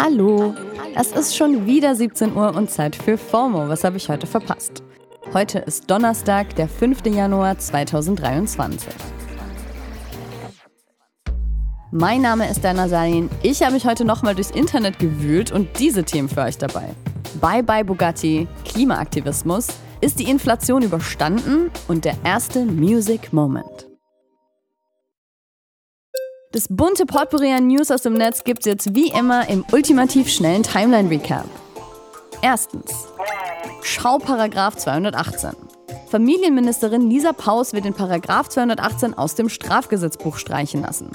Hallo, es ist schon wieder 17 Uhr und Zeit für FOMO. Was habe ich heute verpasst? Heute ist Donnerstag, der 5. Januar 2023. Mein Name ist Dana Salin. Ich habe mich heute nochmal durchs Internet gewühlt und diese Themen für euch dabei. Bye bye Bugatti, Klimaaktivismus, ist die Inflation überstanden und der erste Music Moment. Das bunte Potpourri an News aus dem Netz gibt's jetzt wie immer im ultimativ schnellen Timeline-Recap. Erstens. Schauparagraf 218. Familienministerin Lisa Paus wird den Paragraph 218 aus dem Strafgesetzbuch streichen lassen.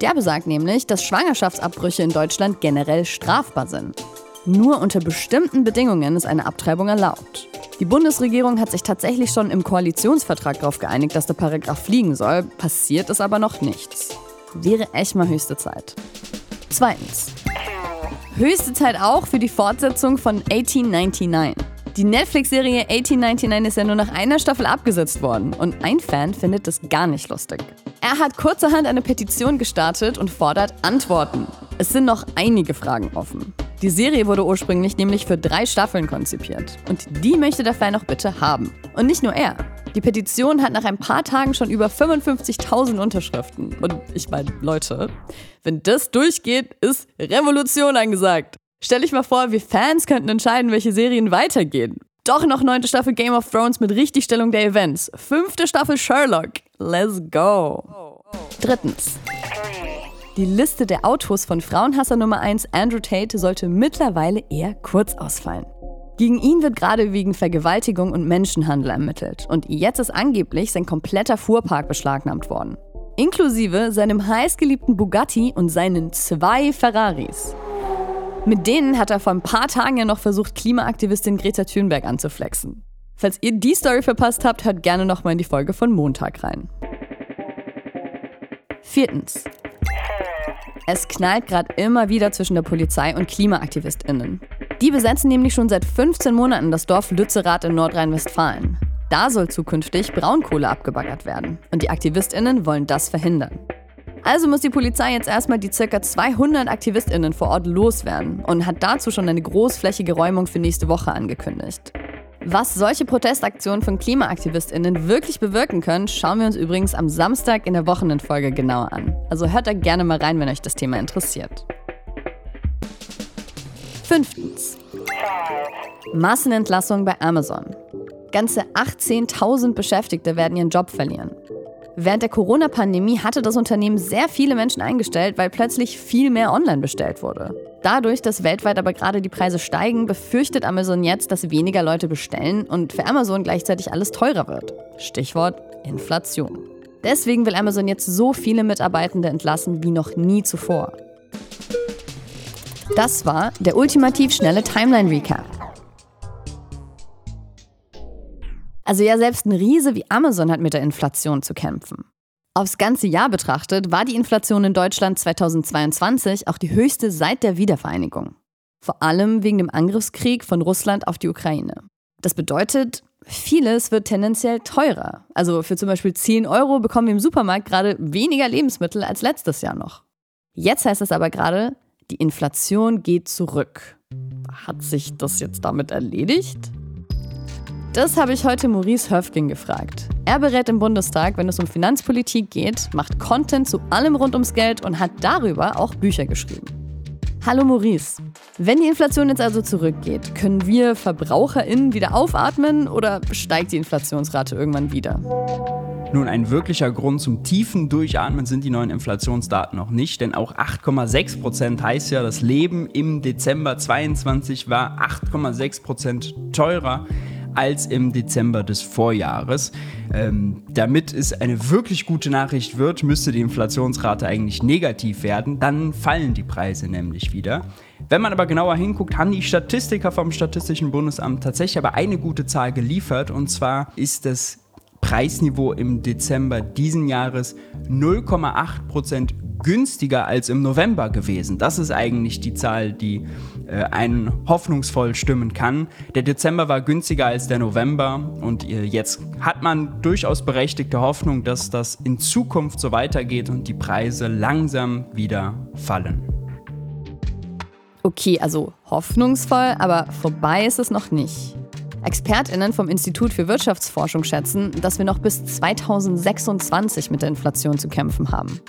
Der besagt nämlich, dass Schwangerschaftsabbrüche in Deutschland generell strafbar sind. Nur unter bestimmten Bedingungen ist eine Abtreibung erlaubt. Die Bundesregierung hat sich tatsächlich schon im Koalitionsvertrag darauf geeinigt, dass der Paragraph fliegen soll, passiert ist aber noch nichts. Wäre echt mal höchste Zeit. Zweitens. Höchste Zeit auch für die Fortsetzung von 1899. Die Netflix-Serie 1899 ist ja nur nach einer Staffel abgesetzt worden und ein Fan findet das gar nicht lustig. Er hat kurzerhand eine Petition gestartet und fordert Antworten. Es sind noch einige Fragen offen. Die Serie wurde ursprünglich nämlich für drei Staffeln konzipiert und die möchte der Fan auch bitte haben. Und nicht nur er. Die Petition hat nach ein paar Tagen schon über 55.000 Unterschriften. Und ich meine, Leute, wenn das durchgeht, ist Revolution angesagt. Stell dich mal vor, wir Fans könnten entscheiden, welche Serien weitergehen. Doch noch neunte Staffel Game of Thrones mit Richtigstellung der Events. Fünfte Staffel Sherlock. Let's go. Drittens. Die Liste der Autos von Frauenhasser Nummer 1 Andrew Tate sollte mittlerweile eher kurz ausfallen. Gegen ihn wird gerade wegen Vergewaltigung und Menschenhandel ermittelt. Und jetzt ist angeblich sein kompletter Fuhrpark beschlagnahmt worden. Inklusive seinem heißgeliebten Bugatti und seinen zwei Ferraris. Mit denen hat er vor ein paar Tagen ja noch versucht, Klimaaktivistin Greta Thunberg anzuflexen. Falls ihr die Story verpasst habt, hört gerne nochmal in die Folge von Montag rein. Viertens. Es knallt gerade immer wieder zwischen der Polizei und KlimaaktivistInnen. Die besetzen nämlich schon seit 15 Monaten das Dorf Lützerath in Nordrhein-Westfalen. Da soll zukünftig Braunkohle abgebaggert werden. Und die AktivistInnen wollen das verhindern. Also muss die Polizei jetzt erstmal die ca. 200 AktivistInnen vor Ort loswerden und hat dazu schon eine großflächige Räumung für nächste Woche angekündigt. Was solche Protestaktionen von KlimaaktivistInnen wirklich bewirken können, schauen wir uns übrigens am Samstag in der Wochenendfolge genauer an. Also hört da gerne mal rein, wenn euch das Thema interessiert. Fünftens. Massenentlassung bei Amazon. Ganze 18.000 Beschäftigte werden ihren Job verlieren. Während der Corona-Pandemie hatte das Unternehmen sehr viele Menschen eingestellt, weil plötzlich viel mehr online bestellt wurde. Dadurch, dass weltweit aber gerade die Preise steigen, befürchtet Amazon jetzt, dass weniger Leute bestellen und für Amazon gleichzeitig alles teurer wird. Stichwort Inflation. Deswegen will Amazon jetzt so viele Mitarbeitende entlassen wie noch nie zuvor. Das war der ultimativ schnelle Timeline Recap. Also ja, selbst ein Riese wie Amazon hat mit der Inflation zu kämpfen. Aufs ganze Jahr betrachtet war die Inflation in Deutschland 2022 auch die höchste seit der Wiedervereinigung. Vor allem wegen dem Angriffskrieg von Russland auf die Ukraine. Das bedeutet, vieles wird tendenziell teurer. Also für zum Beispiel 10 Euro bekommen wir im Supermarkt gerade weniger Lebensmittel als letztes Jahr noch. Jetzt heißt es aber gerade, die Inflation geht zurück. Hat sich das jetzt damit erledigt? Das habe ich heute Maurice Höfgen gefragt. Er berät im Bundestag, wenn es um Finanzpolitik geht, macht Content zu allem rund ums Geld und hat darüber auch Bücher geschrieben. Hallo Maurice. Wenn die Inflation jetzt also zurückgeht, können wir VerbraucherInnen wieder aufatmen oder steigt die Inflationsrate irgendwann wieder? Nun, ein wirklicher Grund zum tiefen Durchatmen sind die neuen Inflationsdaten noch nicht, denn auch 8,6 Prozent heißt ja, das Leben im Dezember 22 war 8,6 Prozent teurer als im Dezember des Vorjahres. Ähm, damit es eine wirklich gute Nachricht wird, müsste die Inflationsrate eigentlich negativ werden. Dann fallen die Preise nämlich wieder. Wenn man aber genauer hinguckt, haben die Statistiker vom Statistischen Bundesamt tatsächlich aber eine gute Zahl geliefert. Und zwar ist das Preisniveau im Dezember diesen Jahres 0,8% günstiger als im November gewesen. Das ist eigentlich die Zahl, die äh, einen hoffnungsvoll stimmen kann. Der Dezember war günstiger als der November und äh, jetzt hat man durchaus berechtigte Hoffnung, dass das in Zukunft so weitergeht und die Preise langsam wieder fallen. Okay, also hoffnungsvoll, aber vorbei ist es noch nicht. ExpertInnen vom Institut für Wirtschaftsforschung schätzen, dass wir noch bis 2026 mit der Inflation zu kämpfen haben.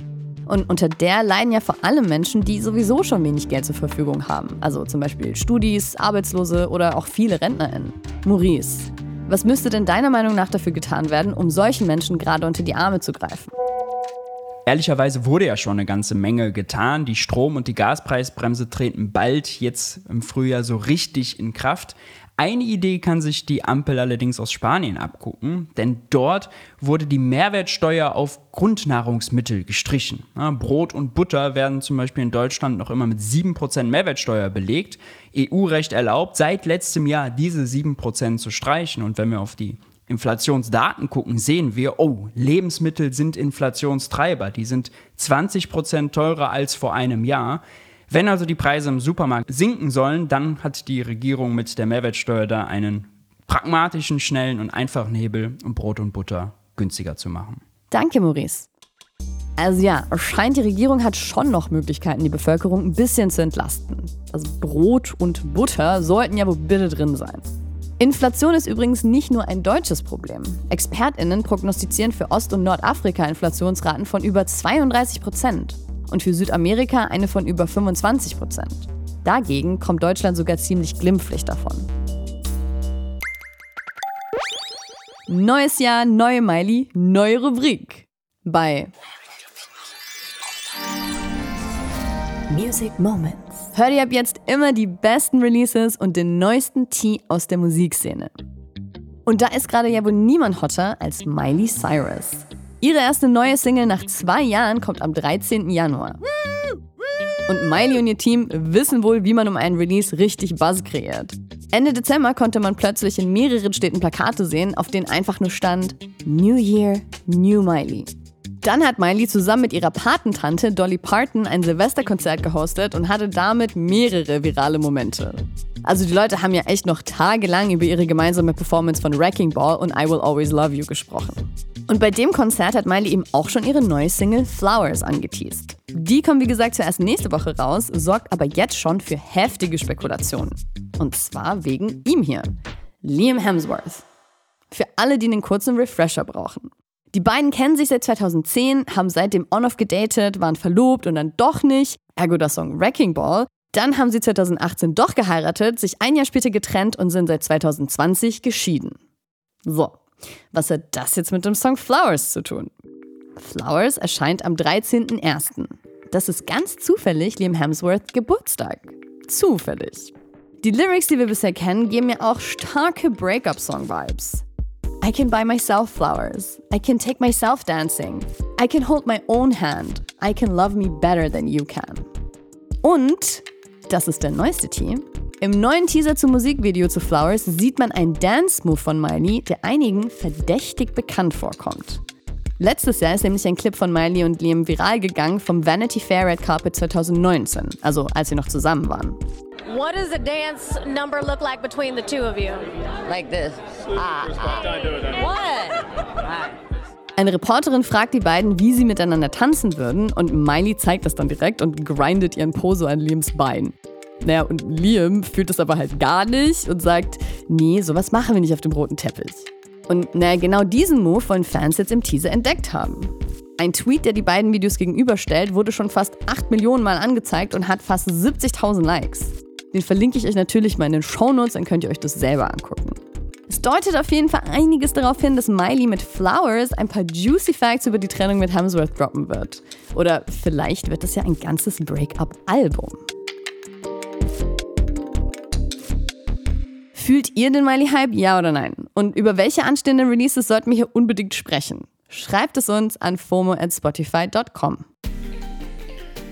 Und unter der leiden ja vor allem Menschen, die sowieso schon wenig Geld zur Verfügung haben. Also zum Beispiel Studis, Arbeitslose oder auch viele RentnerInnen. Maurice, was müsste denn deiner Meinung nach dafür getan werden, um solchen Menschen gerade unter die Arme zu greifen? Ehrlicherweise wurde ja schon eine ganze Menge getan. Die Strom- und die Gaspreisbremse treten bald jetzt im Frühjahr so richtig in Kraft. Eine Idee kann sich die Ampel allerdings aus Spanien abgucken, denn dort wurde die Mehrwertsteuer auf Grundnahrungsmittel gestrichen. Brot und Butter werden zum Beispiel in Deutschland noch immer mit 7% Mehrwertsteuer belegt. EU-Recht erlaubt seit letztem Jahr diese 7% zu streichen. Und wenn wir auf die Inflationsdaten gucken, sehen wir, oh, Lebensmittel sind Inflationstreiber. Die sind 20% teurer als vor einem Jahr. Wenn also die Preise im Supermarkt sinken sollen, dann hat die Regierung mit der Mehrwertsteuer da einen pragmatischen, schnellen und einfachen Hebel, um Brot und Butter günstiger zu machen. Danke, Maurice. Also ja, scheint die Regierung hat schon noch Möglichkeiten, die Bevölkerung ein bisschen zu entlasten. Also Brot und Butter sollten ja wohl bitte drin sein. Inflation ist übrigens nicht nur ein deutsches Problem. ExpertInnen prognostizieren für Ost- und Nordafrika Inflationsraten von über 32 Prozent und für Südamerika eine von über 25 Prozent. Dagegen kommt Deutschland sogar ziemlich glimpflich davon. Neues Jahr, neue Miley, neue Rubrik. Bei Music Moments. Hört ihr ab jetzt immer die besten Releases und den neuesten Tee aus der Musikszene. Und da ist gerade ja wohl niemand hotter als Miley Cyrus. Ihre erste neue Single nach zwei Jahren kommt am 13. Januar. Und Miley und ihr Team wissen wohl, wie man um einen Release richtig Buzz kreiert. Ende Dezember konnte man plötzlich in mehreren Städten Plakate sehen, auf denen einfach nur stand New Year, New Miley. Dann hat Miley zusammen mit ihrer Patentante Dolly Parton ein Silvesterkonzert gehostet und hatte damit mehrere virale Momente. Also die Leute haben ja echt noch tagelang über ihre gemeinsame Performance von Wrecking Ball und I Will Always Love You gesprochen. Und bei dem Konzert hat Miley eben auch schon ihre neue Single Flowers angeteased. Die kommt wie gesagt zuerst nächste Woche raus, sorgt aber jetzt schon für heftige Spekulationen. Und zwar wegen ihm hier, Liam Hemsworth. Für alle, die einen kurzen Refresher brauchen. Die beiden kennen sich seit 2010, haben seitdem on-off gedatet, waren verlobt und dann doch nicht, ergo das Song Wrecking Ball. Dann haben sie 2018 doch geheiratet, sich ein Jahr später getrennt und sind seit 2020 geschieden. So, was hat das jetzt mit dem Song Flowers zu tun? Flowers erscheint am 13.01. Das ist ganz zufällig Liam Hemsworth Geburtstag. Zufällig. Die Lyrics, die wir bisher kennen, geben mir auch starke Breakup-Song-Vibes. I can buy myself flowers. I can take myself dancing. I can hold my own hand. I can love me better than you can. Und, das ist der neueste Team, im neuen Teaser zum Musikvideo zu Flowers sieht man einen Dance-Move von Miley, der einigen verdächtig bekannt vorkommt. Letztes Jahr ist nämlich ein Clip von Miley und Liam viral gegangen vom Vanity Fair Red Carpet 2019, also als sie noch zusammen waren. What does a dance number look like between the two of you? Like this. Ah, ah. What? Eine Reporterin fragt die beiden, wie sie miteinander tanzen würden und Miley zeigt das dann direkt und grindet ihren Poso an Liams Bein. Naja, und Liam fühlt es aber halt gar nicht und sagt, nee, sowas machen wir nicht auf dem roten Teppich. Und naja, genau diesen Move wollen Fans jetzt im Teaser entdeckt haben. Ein Tweet, der die beiden Videos gegenüberstellt, wurde schon fast 8 Millionen Mal angezeigt und hat fast 70.000 Likes. Den verlinke ich euch natürlich mal in den Shownotes, dann könnt ihr euch das selber angucken. Es deutet auf jeden Fall einiges darauf hin, dass Miley mit Flowers ein paar juicy Facts über die Trennung mit Hemsworth droppen wird. Oder vielleicht wird das ja ein ganzes Break-up-Album. Fühlt ihr den Miley-Hype, ja oder nein? Und über welche anstehenden Releases sollten wir hier unbedingt sprechen? Schreibt es uns an fomo at spotify.com.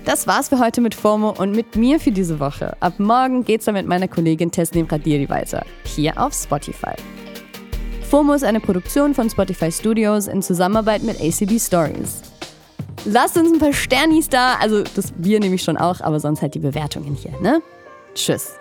Das war's für heute mit FOMO und mit mir für diese Woche. Ab morgen geht's dann mit meiner Kollegin Teslim Radiri weiter, hier auf Spotify. FOMO ist eine Produktion von Spotify Studios in Zusammenarbeit mit ACB Stories. Lasst uns ein paar Sternis da, also das wir nämlich schon auch, aber sonst halt die Bewertungen hier, ne? Tschüss.